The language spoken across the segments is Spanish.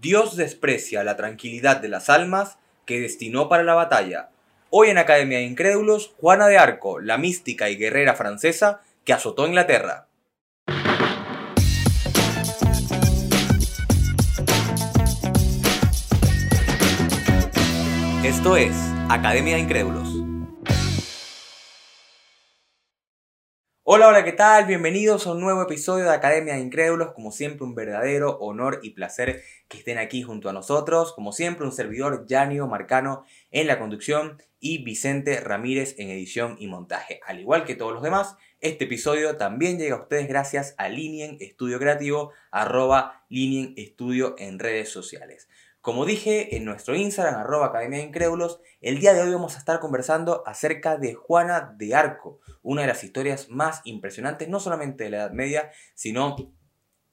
Dios desprecia la tranquilidad de las almas que destinó para la batalla. Hoy en Academia de Incrédulos, Juana de Arco, la mística y guerrera francesa que azotó Inglaterra. Esto es Academia de Incrédulos. Hola, hola, ¿qué tal? Bienvenidos a un nuevo episodio de Academia de Incrédulos. Como siempre, un verdadero honor y placer que estén aquí junto a nosotros. Como siempre, un servidor, Yanio Marcano, en la conducción y Vicente Ramírez en edición y montaje. Al igual que todos los demás, este episodio también llega a ustedes gracias a Linien Estudio Creativo, arroba Linien Estudio en redes sociales. Como dije en nuestro Instagram, arroba Academia de Incrédulos, el día de hoy vamos a estar conversando acerca de Juana de Arco, una de las historias más impresionantes, no solamente de la Edad Media, sino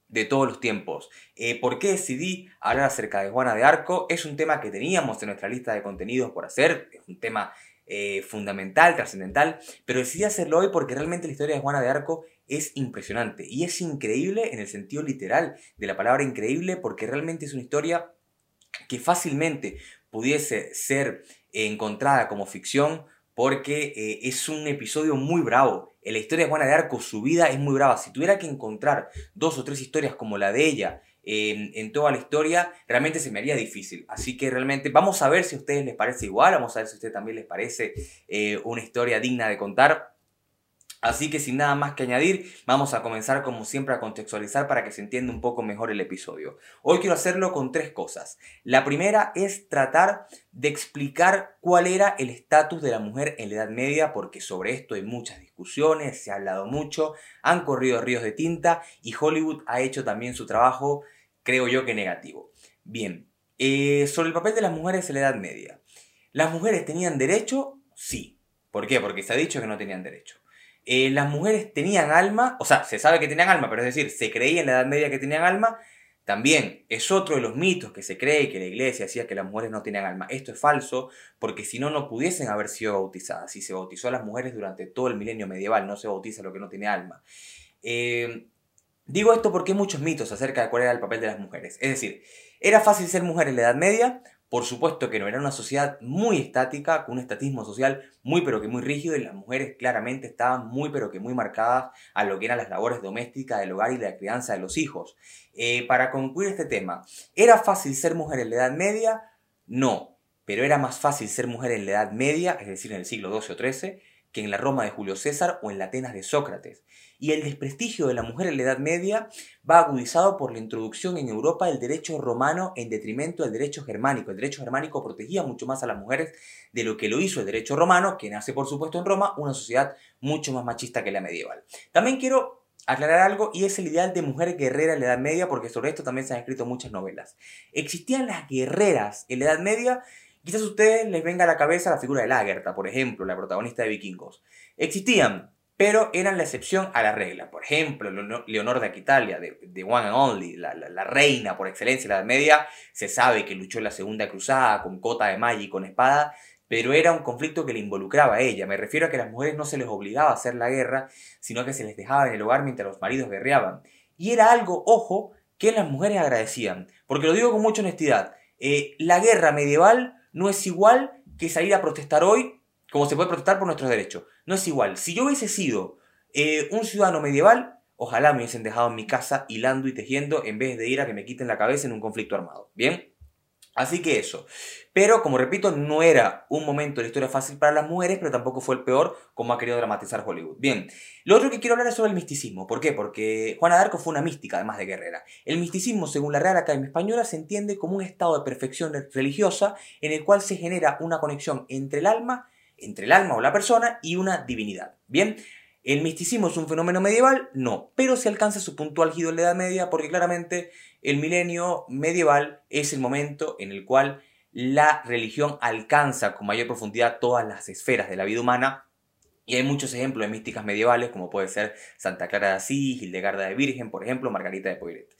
de todos los tiempos. Eh, ¿Por qué decidí hablar acerca de Juana de Arco? Es un tema que teníamos en nuestra lista de contenidos por hacer, es un tema eh, fundamental, trascendental, pero decidí hacerlo hoy porque realmente la historia de Juana de Arco es impresionante y es increíble en el sentido literal de la palabra increíble porque realmente es una historia que fácilmente pudiese ser encontrada como ficción porque eh, es un episodio muy bravo. En la historia de Juana de Arco, su vida es muy brava. Si tuviera que encontrar dos o tres historias como la de ella en toda la historia, realmente se me haría difícil. Así que realmente vamos a ver si a ustedes les parece igual, vamos a ver si a ustedes también les parece eh, una historia digna de contar. Así que sin nada más que añadir, vamos a comenzar como siempre a contextualizar para que se entienda un poco mejor el episodio. Hoy quiero hacerlo con tres cosas. La primera es tratar de explicar cuál era el estatus de la mujer en la Edad Media, porque sobre esto hay muchas discusiones, se ha hablado mucho, han corrido ríos de tinta y Hollywood ha hecho también su trabajo, creo yo que negativo. Bien, eh, sobre el papel de las mujeres en la Edad Media. ¿Las mujeres tenían derecho? Sí. ¿Por qué? Porque se ha dicho que no tenían derecho. Eh, las mujeres tenían alma, o sea, se sabe que tenían alma, pero es decir, se creía en la Edad Media que tenían alma, también es otro de los mitos que se cree que la iglesia decía que las mujeres no tenían alma. Esto es falso porque si no, no pudiesen haber sido bautizadas. Si se bautizó a las mujeres durante todo el milenio medieval, no se bautiza lo que no tiene alma. Eh, digo esto porque hay muchos mitos acerca de cuál era el papel de las mujeres. Es decir, era fácil ser mujer en la Edad Media por supuesto que no, era una sociedad muy estática, con un estatismo social muy pero que muy rígido y las mujeres claramente estaban muy pero que muy marcadas a lo que eran las labores domésticas del hogar y la crianza de los hijos. Eh, para concluir este tema, ¿era fácil ser mujer en la Edad Media? No, pero era más fácil ser mujer en la Edad Media, es decir, en el siglo XII o XIII, que en la Roma de Julio César o en la Atenas de Sócrates y el desprestigio de la mujer en la Edad Media va agudizado por la introducción en Europa del derecho romano en detrimento del derecho germánico. El derecho germánico protegía mucho más a las mujeres de lo que lo hizo el derecho romano, que nace por supuesto en Roma, una sociedad mucho más machista que la medieval. También quiero aclarar algo y es el ideal de mujer guerrera en la Edad Media porque sobre esto también se han escrito muchas novelas. Existían las guerreras en la Edad Media Quizás a ustedes les venga a la cabeza la figura de Lagertha, por ejemplo, la protagonista de Vikingos. Existían, pero eran la excepción a la regla. Por ejemplo, Leonor de Aquitalia, de, One and Only, la, reina por excelencia de la Media, se sabe que luchó en la Segunda Cruzada con cota de malla y con espada, pero era un conflicto que le involucraba a ella. Me refiero a que a las mujeres no se les obligaba a hacer la guerra, sino que se les dejaba en el hogar mientras los maridos guerreaban. Y era algo, ojo, que las mujeres agradecían. Porque lo digo con mucha honestidad. Eh, la guerra medieval no es igual que salir a protestar hoy como se puede protestar por nuestros derechos. No es igual. Si yo hubiese sido eh, un ciudadano medieval, ojalá me hubiesen dejado en mi casa hilando y tejiendo en vez de ir a que me quiten la cabeza en un conflicto armado. ¿Bien? Así que eso. Pero, como repito, no era un momento de la historia fácil para las mujeres, pero tampoco fue el peor como ha querido dramatizar Hollywood. Bien, lo otro que quiero hablar es sobre el misticismo. ¿Por qué? Porque Juana de Arco fue una mística, además de guerrera. El misticismo, según la Real Academia Española, se entiende como un estado de perfección religiosa en el cual se genera una conexión entre el alma entre el alma o la persona y una divinidad. Bien, ¿el misticismo es un fenómeno medieval? No, pero se alcanza su punto álgido en la Edad Media porque claramente el milenio medieval es el momento en el cual la religión alcanza con mayor profundidad todas las esferas de la vida humana y hay muchos ejemplos de místicas medievales, como puede ser Santa Clara de Asís, Hildegarda de Virgen, por ejemplo, Margarita de Poiret.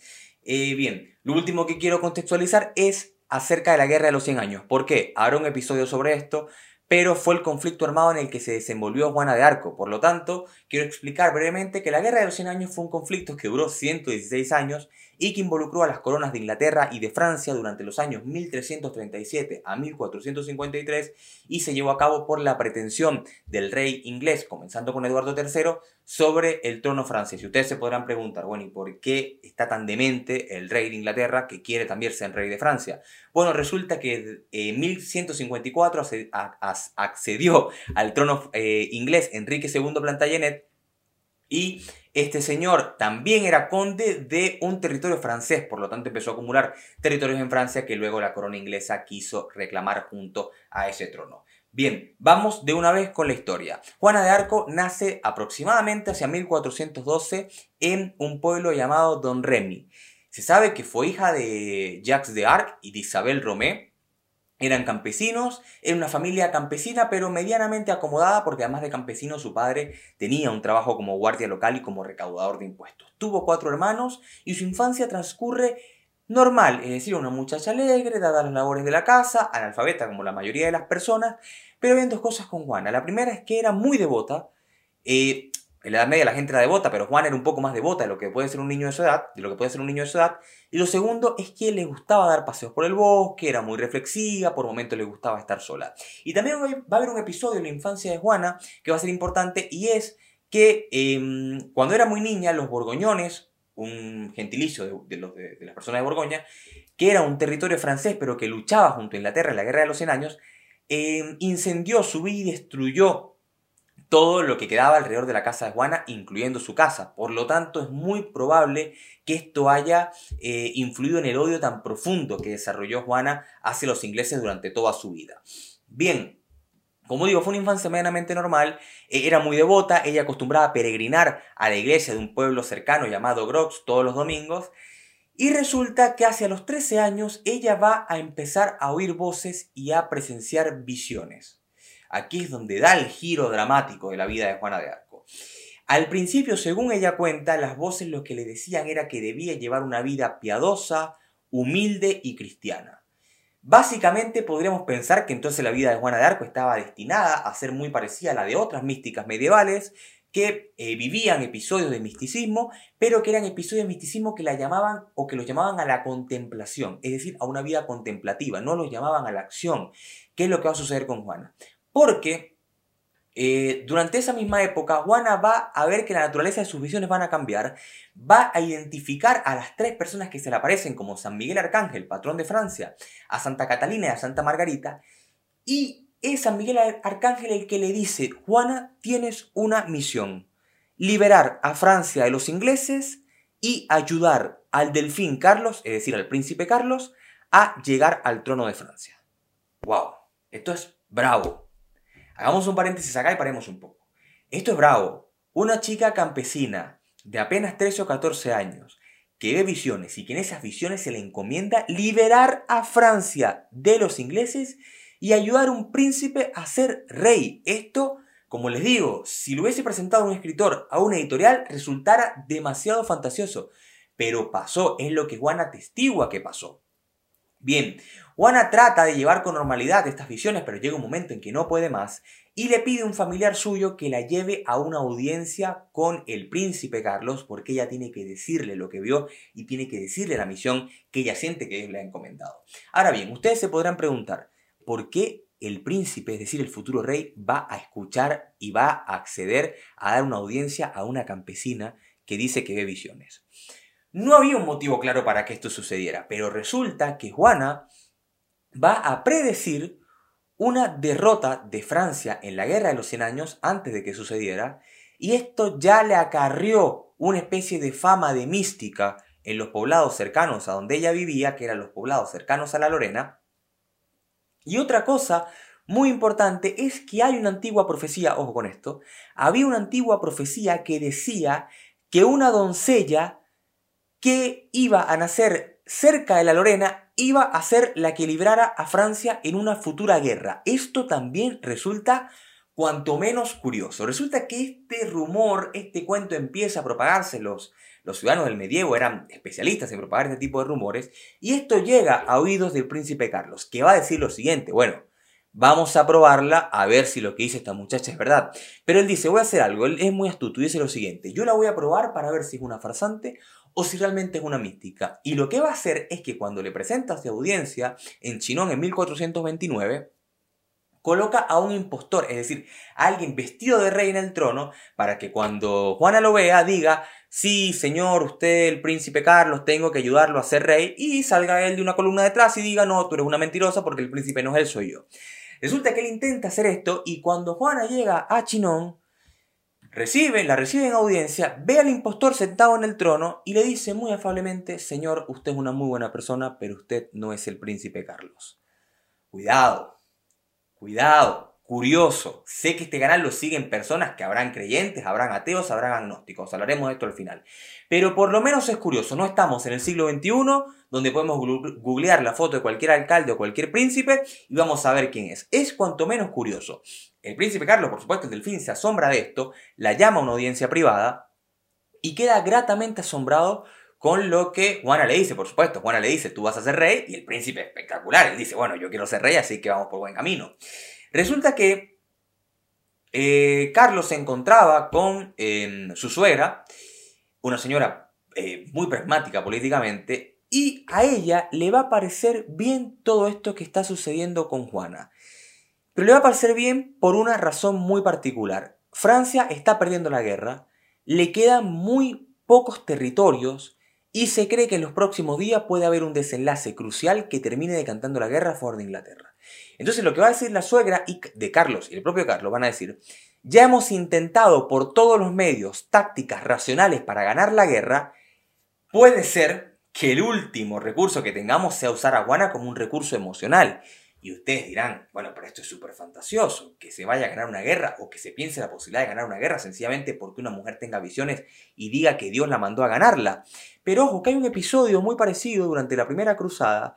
Eh, bien, lo último que quiero contextualizar es acerca de la Guerra de los 100 Años. ¿Por qué? Habrá un episodio sobre esto, pero fue el conflicto armado en el que se desenvolvió Juana de Arco. Por lo tanto, quiero explicar brevemente que la Guerra de los 100 Años fue un conflicto que duró 116 años y que involucró a las coronas de Inglaterra y de Francia durante los años 1337 a 1453 y se llevó a cabo por la pretensión del rey inglés, comenzando con Eduardo III, sobre el trono francés. Y ustedes se podrán preguntar, bueno, ¿y por qué está tan demente el rey de Inglaterra que quiere también ser rey de Francia? Bueno, resulta que en 1154 accedió al trono eh, inglés Enrique II Plantagenet y este señor también era conde de un territorio francés, por lo tanto empezó a acumular territorios en Francia que luego la corona inglesa quiso reclamar junto a ese trono. Bien, vamos de una vez con la historia. Juana de Arco nace aproximadamente hacia 1412 en un pueblo llamado Don Remy. Se sabe que fue hija de Jacques de Arc y de Isabel Romé, eran campesinos, era una familia campesina pero medianamente acomodada porque además de campesino su padre tenía un trabajo como guardia local y como recaudador de impuestos. Tuvo cuatro hermanos y su infancia transcurre normal, es decir, una muchacha alegre, dada las labores de la casa, analfabeta como la mayoría de las personas, pero había dos cosas con Juana. La primera es que era muy devota, eh, en la Edad Media la gente era devota, pero Juan era un poco más devota de lo que puede ser un niño de su edad, de lo que puede ser un niño de su edad. Y lo segundo es que le gustaba dar paseos por el bosque, era muy reflexiva, por momentos le gustaba estar sola. Y también va a haber un episodio en la infancia de Juana que va a ser importante y es que em, cuando era muy niña, los borgoñones, un gentilicio de, las personas de Borgoña, que era un territorio francés pero que luchaba junto a Inglaterra en la Guerra de los Cien Años, em, incendió, subió y destruyó todo lo que quedaba alrededor de la casa de Juana, incluyendo su casa. Por lo tanto, es muy probable que esto haya eh, influido en el odio tan profundo que desarrolló Juana hacia los ingleses durante toda su vida. Bien, como digo, fue una infancia medianamente normal, eh, era muy devota, ella acostumbraba a peregrinar a la iglesia de un pueblo cercano llamado Grox todos los domingos, y resulta que hacia los 13 años ella va a empezar a oír voces y a presenciar visiones. Aquí es donde da el giro dramático de la vida de Juana de Arco. Al principio, según ella cuenta, las voces lo que le decían era que debía llevar una vida piadosa, humilde y cristiana. Básicamente podríamos pensar que entonces la vida de Juana de Arco estaba destinada a ser muy parecida a la de otras místicas medievales que eh, vivían episodios de misticismo, pero que eran episodios de misticismo que la llamaban o que los llamaban a la contemplación, es decir, a una vida contemplativa, no los llamaban a la acción. ¿Qué es lo que va a suceder con Juana? Porque eh, durante esa misma época, Juana va a ver que la naturaleza de sus visiones van a cambiar, va a identificar a las tres personas que se le aparecen como San Miguel Arcángel, patrón de Francia, a Santa Catalina y a Santa Margarita, y es San Miguel Arcángel el que le dice, Juana, tienes una misión, liberar a Francia de los ingleses y ayudar al delfín Carlos, es decir, al príncipe Carlos, a llegar al trono de Francia. ¡Wow! Esto es bravo. Hagamos un paréntesis acá y paremos un poco. Esto es bravo. Una chica campesina de apenas 13 o 14 años que ve visiones y que en esas visiones se le encomienda liberar a Francia de los ingleses y ayudar a un príncipe a ser rey. Esto, como les digo, si lo hubiese presentado un escritor a una editorial, resultara demasiado fantasioso. Pero pasó, es lo que Juan atestigua que pasó. Bien, Juana trata de llevar con normalidad estas visiones, pero llega un momento en que no puede más y le pide a un familiar suyo que la lleve a una audiencia con el príncipe Carlos porque ella tiene que decirle lo que vio y tiene que decirle la misión que ella siente que Dios le ha encomendado. Ahora bien, ustedes se podrán preguntar, ¿por qué el príncipe, es decir, el futuro rey, va a escuchar y va a acceder a dar una audiencia a una campesina que dice que ve visiones? No había un motivo claro para que esto sucediera, pero resulta que Juana va a predecir una derrota de Francia en la Guerra de los Cien Años antes de que sucediera, y esto ya le acarrió una especie de fama de mística en los poblados cercanos a donde ella vivía, que eran los poblados cercanos a la Lorena. Y otra cosa muy importante es que hay una antigua profecía, ojo con esto, había una antigua profecía que decía que una doncella que iba a nacer cerca de la Lorena iba a ser la que librara a Francia en una futura guerra. Esto también resulta cuanto menos curioso. Resulta que este rumor, este cuento empieza a propagarse. Los, los ciudadanos del medievo eran especialistas en propagar este tipo de rumores. Y esto llega a oídos del príncipe Carlos, que va a decir lo siguiente. Bueno, vamos a probarla a ver si lo que dice esta muchacha es verdad. Pero él dice, voy a hacer algo, él es muy astuto y dice lo siguiente, yo la voy a probar para ver si es una farsante o si realmente es una mística. Y lo que va a hacer es que cuando le presenta a su audiencia en Chinón en 1429, coloca a un impostor, es decir, a alguien vestido de rey en el trono, para que cuando Juana lo vea diga, sí, señor, usted, el príncipe Carlos, tengo que ayudarlo a ser rey, y salga él de una columna detrás y diga, no, tú eres una mentirosa porque el príncipe no es él, soy yo. Resulta que él intenta hacer esto y cuando Juana llega a Chinón, recibe, la recibe en audiencia, ve al impostor sentado en el trono y le dice muy afablemente, señor, usted es una muy buena persona, pero usted no es el príncipe Carlos. Cuidado, Cuidado, curioso. Sé que este canal lo siguen personas que habrán creyentes, habrán ateos, habrán agnósticos. Hablaremos de esto al final. Pero por lo menos es curioso. No estamos en el siglo XXI donde podemos googlear la foto de cualquier alcalde o cualquier príncipe y vamos a ver quién es. Es cuanto menos curioso. El príncipe Carlos, por supuesto, el delfín se asombra de esto, la llama a una audiencia privada y queda gratamente asombrado con lo que Juana le dice, por supuesto. Juana le dice, tú vas a ser rey, y el príncipe espectacular. Él dice, bueno, yo quiero ser rey, así que vamos por buen camino. Resulta que eh, Carlos se encontraba con em, su suegra, una señora eh, muy pragmática políticamente, y a ella le va a parecer bien todo esto que está sucediendo con Juana. Pero le va a parecer bien por una razón muy particular. Francia está perdiendo la guerra, le quedan muy pocos territorios y se cree que en los próximos días puede haber un desenlace crucial que termine decantando la guerra a favor de Inglaterra. Entonces lo que va a decir la suegra de Carlos y el propio Carlos van a decir, ya hemos intentado por todos los medios tácticas racionales para ganar la guerra, puede ser que el último recurso que tengamos sea usar a Juana como un recurso emocional. Y ustedes dirán, bueno, pero esto es súper fantasioso, que se vaya a ganar una guerra o que se piense la posibilidad de ganar una guerra sencillamente porque una mujer tenga visiones y diga que Dios la mandó a ganarla. Pero ojo, que hay un episodio muy parecido durante la Primera Cruzada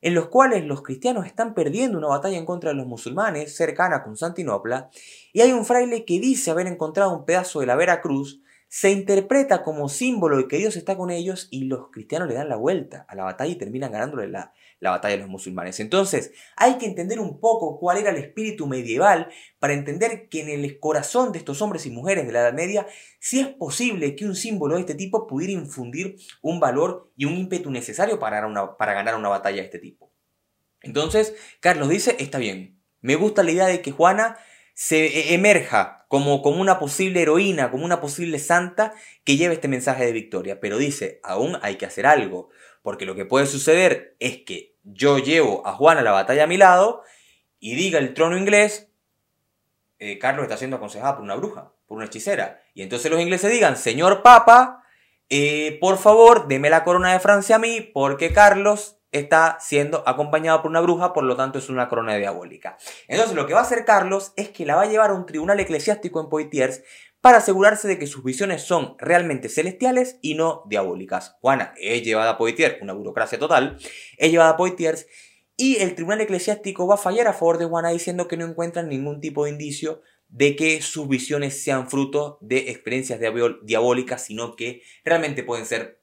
en los cuales los cristianos están perdiendo una batalla en contra de los musulmanes cercana a Constantinopla y hay un fraile que dice haber encontrado un pedazo de la Vera Cruz se interpreta como símbolo de que Dios está con ellos y los cristianos le dan la vuelta a la batalla y terminan ganándole la, la batalla de los musulmanes. Entonces, hay que entender un poco cuál era el espíritu medieval para entender que en el corazón de estos hombres y mujeres de la Edad Media sí es posible que un símbolo de este tipo pudiera infundir un valor y un ímpetu necesario para, una, para ganar una batalla de este tipo. Entonces, Carlos dice, está bien, me gusta la idea de que Juana se e-, emerja como, como una posible heroína, como una posible santa que lleve este mensaje de victoria. Pero dice, aún hay que hacer algo, porque lo que puede suceder es que yo llevo a Juan a la batalla a mi lado y diga el trono inglés, eh, Carlos está siendo aconsejado por una bruja, por una hechicera. Y entonces los ingleses digan, señor Papa, eh, por favor, deme la corona de Francia a mí, porque Carlos está siendo acompañado por una bruja, por lo tanto es una corona diabólica. Entonces lo que va a hacer Carlos es que la va a llevar a un tribunal eclesiástico en Poitiers para asegurarse de que sus visiones son realmente celestiales y no diabólicas. Juana es llevada a Poitiers, una burocracia total, es llevada a Poitiers y el tribunal eclesiástico va a fallar a favor de Juana diciendo que no encuentran ningún tipo de indicio de que sus visiones sean fruto de experiencias diabólicas, sino que realmente pueden ser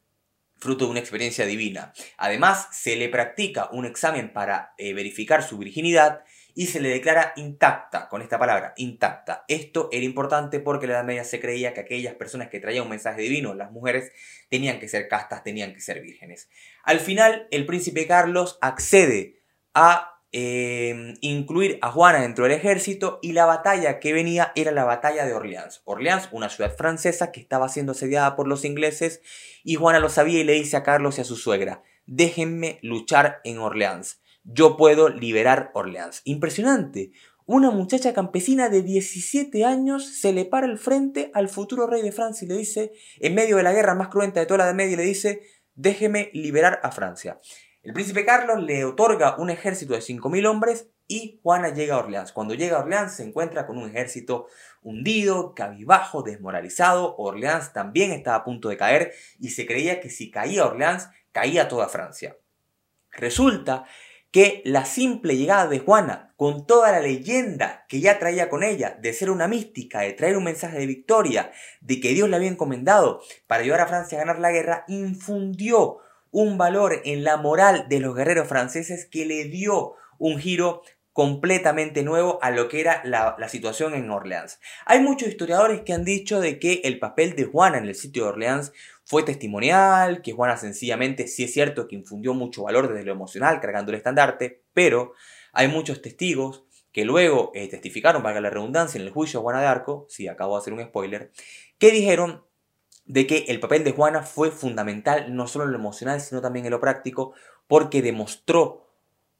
fruto de una experiencia divina. Además, se le practica un examen para eh, verificar su virginidad y se le declara intacta, con esta palabra, intacta. Esto era importante porque la Edad Media se creía que aquellas personas que traían un mensaje divino, las mujeres, tenían que ser castas, tenían que ser vírgenes. Al final, el príncipe Carlos accede a Em, incluir a Juana dentro del ejército y la batalla que venía era la batalla de Orleans. Orleans, una ciudad francesa que estaba siendo asediada por los ingleses y Juana lo sabía y le dice a Carlos y a su suegra, déjenme luchar en Orleans, yo puedo liberar Orleans. Impresionante. Una muchacha campesina de 17 años se le para el frente al futuro rey de Francia y le dice, en medio de la guerra más cruenta de toda la Edad Media, le dice, déjeme liberar a Francia. El príncipe Carlos le otorga un ejército de 5.000 hombres y Juana llega a Orleans. Cuando llega a Orleans se encuentra con un ejército hundido, cabibajo, desmoralizado. Orleans también estaba a punto de caer y se creía que si caía Orleans, caía toda Francia. Resulta que la simple llegada de Juana, con toda la leyenda que ya traía con ella, de ser una mística, de traer un mensaje de victoria, de que Dios le había encomendado para ayudar a Francia a ganar la guerra, infundió un valor en la moral de los guerreros franceses que le dio un giro completamente nuevo a lo que era la, situación en Orleans. Hay muchos historiadores que han dicho de que el papel de Juana en el sitio de Orleans fue testimonial, que Juana sencillamente sí es cierto que infundió mucho valor desde lo emocional cargando el estandarte, pero hay muchos testigos que luego eh, testificaron, valga la redundancia, en el juicio de Juana de Arco, sí, acabo de hacer un spoiler, que dijeron de que el papel de Juana fue fundamental no solo en lo emocional, sino también en lo práctico, porque demostró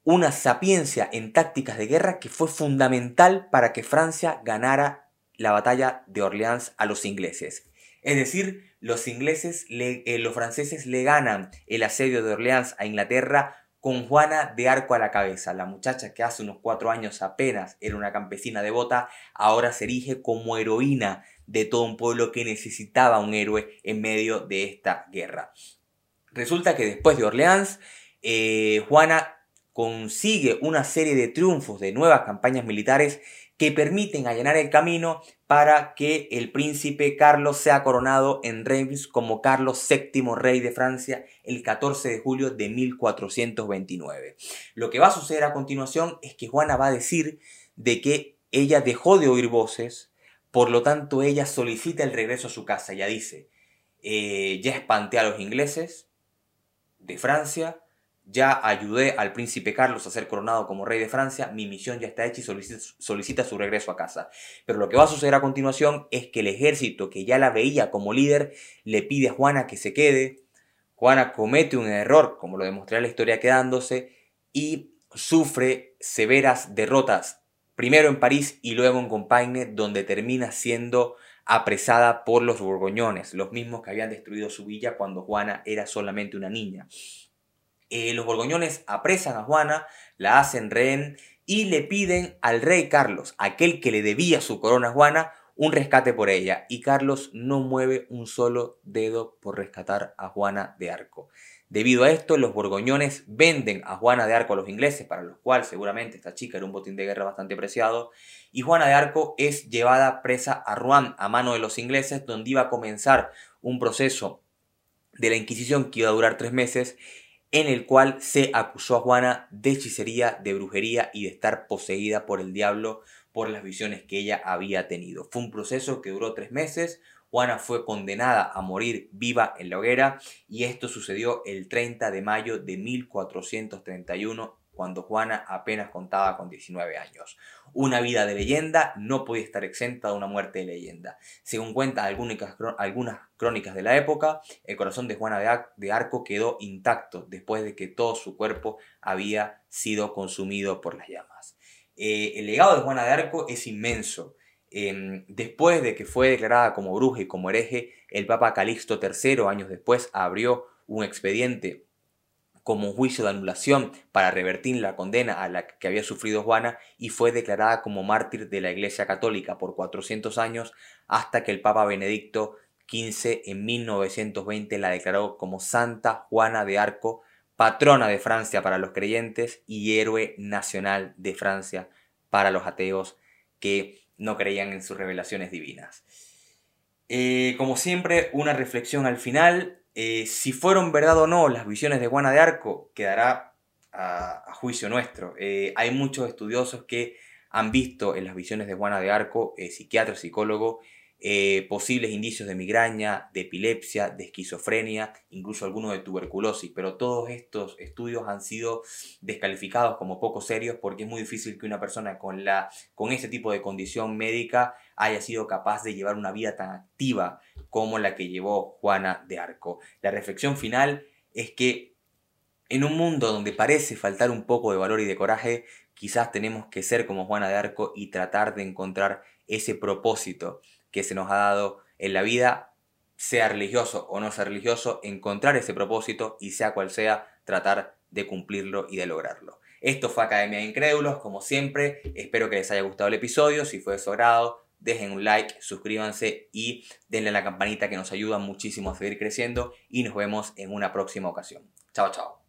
una sapiencia en tácticas de guerra que fue fundamental para que Francia ganara la batalla de Orleans a los ingleses. Es decir, los ingleses, eh, los franceses le ganan el asedio de Orleans a Inglaterra con Juana de Arco a la cabeza. La muchacha que hace unos cuatro años apenas era una campesina devota, ahora se erige como heroína de todo un pueblo que necesitaba un héroe en medio de esta guerra. Resulta que después de Orleans, eh, Juana consigue una serie de triunfos de nuevas campañas militares que permiten allanar el camino para que el príncipe Carlos sea coronado en Reims como Carlos VII rey de Francia el 14 de julio de 1429. Lo que va a suceder a continuación es que Juana va a decir de que ella dejó de oír voces, por lo tanto ella solicita el regreso a su casa. Ya dice, eh, ya espanté a los ingleses de Francia, ya ayudé al príncipe Carlos a ser coronado como rey de Francia, mi misión ya está hecha y solicita, su regreso a casa. Pero lo que va a suceder a continuación es que el ejército que ya la veía como líder le pide a Juana que se quede. Juana comete un error, como lo demostrará la historia quedándose, y sufre severas derrotas, primero en París y luego en Compagne, donde termina siendo apresada por los borgoñones, los mismos que habían destruido su villa cuando Juana era solamente una niña. Eh, los borgoñones apresan a Juana, la hacen rehén y le piden al rey Carlos, aquel que le debía su corona a Juana, un rescate por ella. Y Carlos no mueve un solo dedo por rescatar a Juana de Arco. Debido a esto, los borgoñones venden a Juana de Arco a los ingleses, para los cuales seguramente esta chica era un botín de guerra bastante preciado, y Juana de Arco es llevada presa a Rouen a mano de los ingleses, donde iba a comenzar un proceso de la Inquisición que iba a durar tres meses en el cual se acusó a Juana de hechicería, de brujería y de estar poseída por el diablo por las visiones que ella había tenido. Fue un proceso que duró tres meses. Juana fue condenada a morir viva en la hoguera y esto sucedió el 30 de mayo de 1431 cuando Juana apenas contaba con 19 años. Una vida de leyenda no podía estar exenta de una muerte de leyenda. Según cuentan algunas, crónicas de la época, el corazón de Juana de Arco quedó intacto después de que todo su cuerpo había sido consumido por las llamas. Eh, el legado de Juana de Arco es inmenso. Em, después de que fue declarada como bruja y como hereje, el Papa Calixto III, años después, abrió un expediente como un juicio de anulación para revertir la condena a la que había sufrido Juana y fue declarada como mártir de la Iglesia Católica por 400 años hasta que el Papa Benedicto XV en 1920 la declaró como Santa Juana de Arco, patrona de Francia para los creyentes y héroe nacional de Francia para los ateos que no creían en sus revelaciones divinas. Eh, como siempre, una reflexión al final. Eh, si fueron verdad o no las visiones de Juana de Arco, quedará a, juicio nuestro. Eh, hay muchos estudiosos que han visto en las visiones de Juana de Arco, psiquiatra, psicólogo, posibles indicios de migraña, de epilepsia, de esquizofrenia, incluso algunos de tuberculosis, pero todos estos estudios han sido descalificados como poco serios porque es muy difícil que una persona con, la, con ese tipo de condición médica haya sido capaz de llevar una vida tan activa como la que llevó Juana de Arco. La reflexión final es que en un mundo donde parece faltar un poco de valor y de coraje, quizás tenemos que ser como Juana de Arco y tratar de encontrar ese propósito que se nos ha dado en la vida, sea religioso o no sea religioso, encontrar ese propósito y sea cual sea, tratar de cumplirlo y de lograrlo. Esto fue Academia de Incrédulos, como siempre, espero que les haya gustado el episodio, si fue de su agrado, dejen un like, suscríbanse y denle a la campanita que nos ayuda muchísimo a seguir creciendo y nos vemos en una próxima ocasión. Chao, chao.